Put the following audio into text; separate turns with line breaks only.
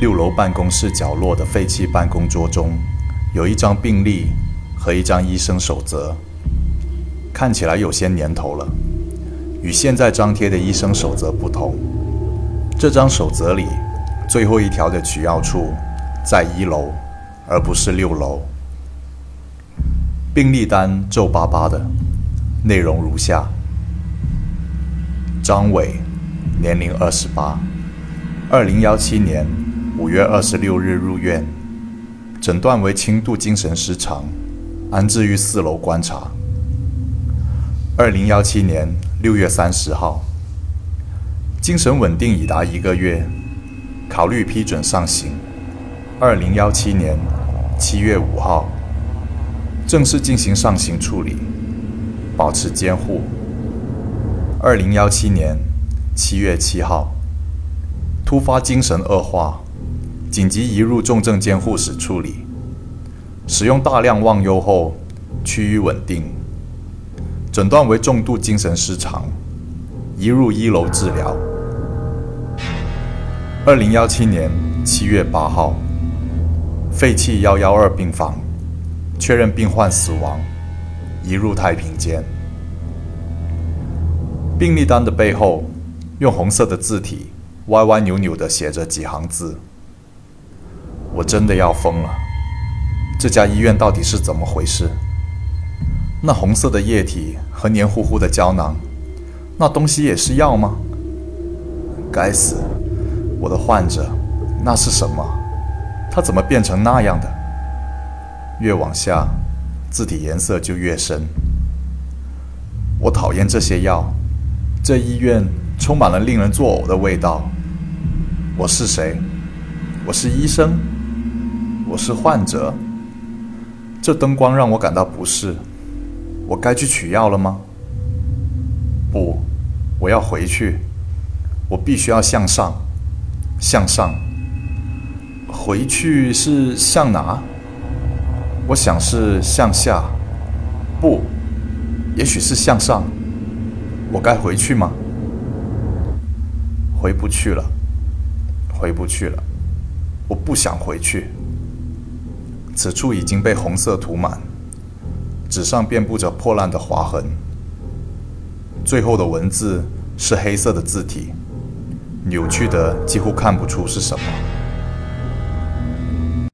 六楼办公室角落的废弃办公桌中，有一张病历和一张医生守则，看起来有些年头了。与现在张贴的医生守则不同，这张守则里最后一条的取药处在一楼，而不是六楼。病历单皱巴巴的，内容如下：张伟，年龄二十八，二零幺七年五月二十六日入院，诊断为轻度精神失常，安置于四楼观察。二零幺七年。六月三十号，精神稳定已达一个月，考虑批准上刑。二零幺七年七月五号，正式进行上刑处理，保持监护。二零幺七年七月七号，突发精神恶化，紧急移入重症监护室处理，使用大量忘忧后趋于稳定。诊断为重度精神失常，移入一楼治疗。二零幺七年七月八号，废弃幺幺二病房，确认病患死亡，移入太平间。病历单的背后，用红色的字体歪歪扭扭的写着几行字。我真的要疯了！这家医院到底是怎么回事？那红色的液体和黏糊糊的胶囊，那东西也是药吗？该死，我的患者，那是什么？他怎么变成那样的？越往下，字体颜色就越深。我讨厌这些药，这医院充满了令人作呕的味道。我是谁？我是医生？我是患者？这灯光让我感到不适。我该去取药了吗？不，我要回去。我必须要向上，向上。回去是向哪？我想是向下。不，也许是向上。我该回去吗？回不去了，回不去了。我不想回去。此处已经被红色涂满。纸上遍布着破烂的划痕，最后的文字是黑色的字体，扭曲的几乎看不出是什么。